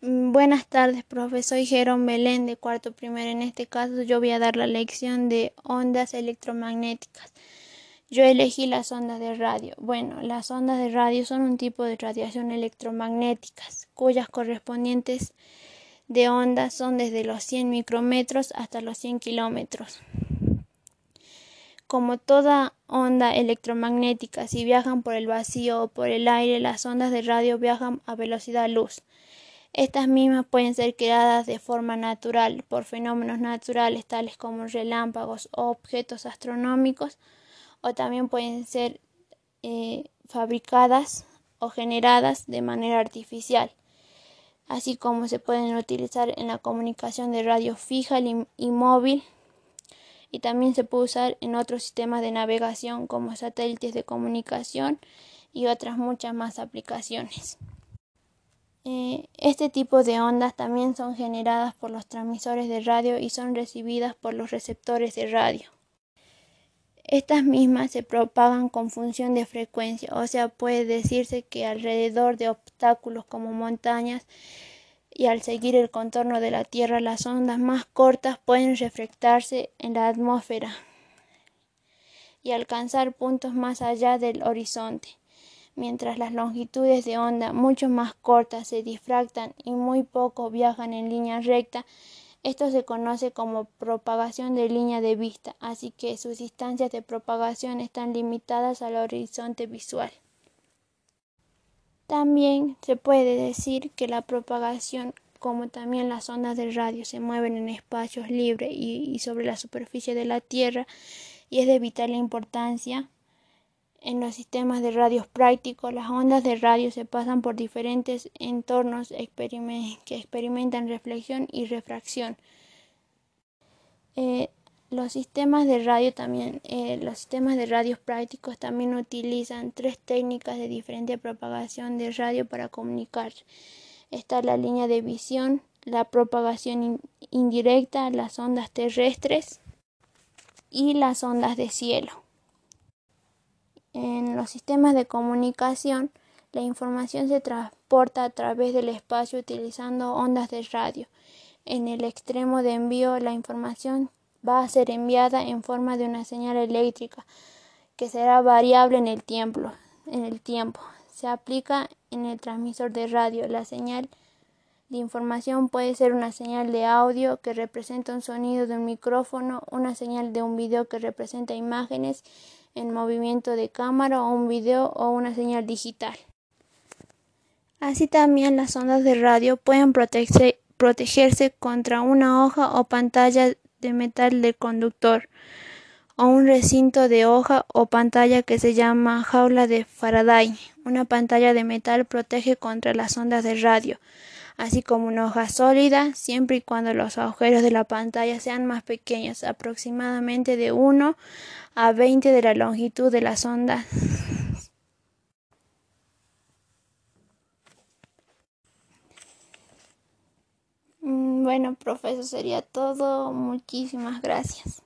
Mm, buenas tardes, profesor. Jerón Belén de cuarto primero. En este caso yo voy a dar la lección de ondas electromagnéticas. Yo elegí las ondas de radio. Bueno, las ondas de radio son un tipo de radiación electromagnéticas cuyas correspondientes de ondas son desde los 100 micrómetros hasta los 100 kilómetros. Como toda onda electromagnética, si viajan por el vacío o por el aire, las ondas de radio viajan a velocidad luz. Estas mismas pueden ser creadas de forma natural por fenómenos naturales tales como relámpagos o objetos astronómicos o también pueden ser eh, fabricadas o generadas de manera artificial, así como se pueden utilizar en la comunicación de radio fija y móvil y también se puede usar en otros sistemas de navegación como satélites de comunicación y otras muchas más aplicaciones. Eh, este tipo de ondas también son generadas por los transmisores de radio y son recibidas por los receptores de radio. Estas mismas se propagan con función de frecuencia, o sea, puede decirse que alrededor de obstáculos como montañas y al seguir el contorno de la Tierra las ondas más cortas pueden reflectarse en la atmósfera y alcanzar puntos más allá del horizonte mientras las longitudes de onda mucho más cortas se difractan y muy poco viajan en línea recta, esto se conoce como propagación de línea de vista, así que sus distancias de propagación están limitadas al horizonte visual. También se puede decir que la propagación, como también las ondas de radio, se mueven en espacios libres y sobre la superficie de la Tierra y es de vital importancia en los sistemas de radios prácticos, las ondas de radio se pasan por diferentes entornos que experimentan reflexión y refracción. Eh, los sistemas de radio también, eh, los sistemas de radios prácticos también utilizan tres técnicas de diferente propagación de radio para comunicar. Está la línea de visión, la propagación indirecta, las ondas terrestres y las ondas de cielo. En los sistemas de comunicación, la información se transporta a través del espacio utilizando ondas de radio. En el extremo de envío, la información va a ser enviada en forma de una señal eléctrica que será variable en el tiempo. En el tiempo. Se aplica en el transmisor de radio. La señal de información puede ser una señal de audio que representa un sonido de un micrófono, una señal de un video que representa imágenes en movimiento de cámara o un video o una señal digital. Así también las ondas de radio pueden protegerse contra una hoja o pantalla de metal del conductor o un recinto de hoja o pantalla que se llama jaula de Faraday. Una pantalla de metal protege contra las ondas de radio, así como una hoja sólida, siempre y cuando los agujeros de la pantalla sean más pequeños, aproximadamente de 1 a 20 de la longitud de las ondas. Mm, bueno, profesor, sería todo. Muchísimas gracias.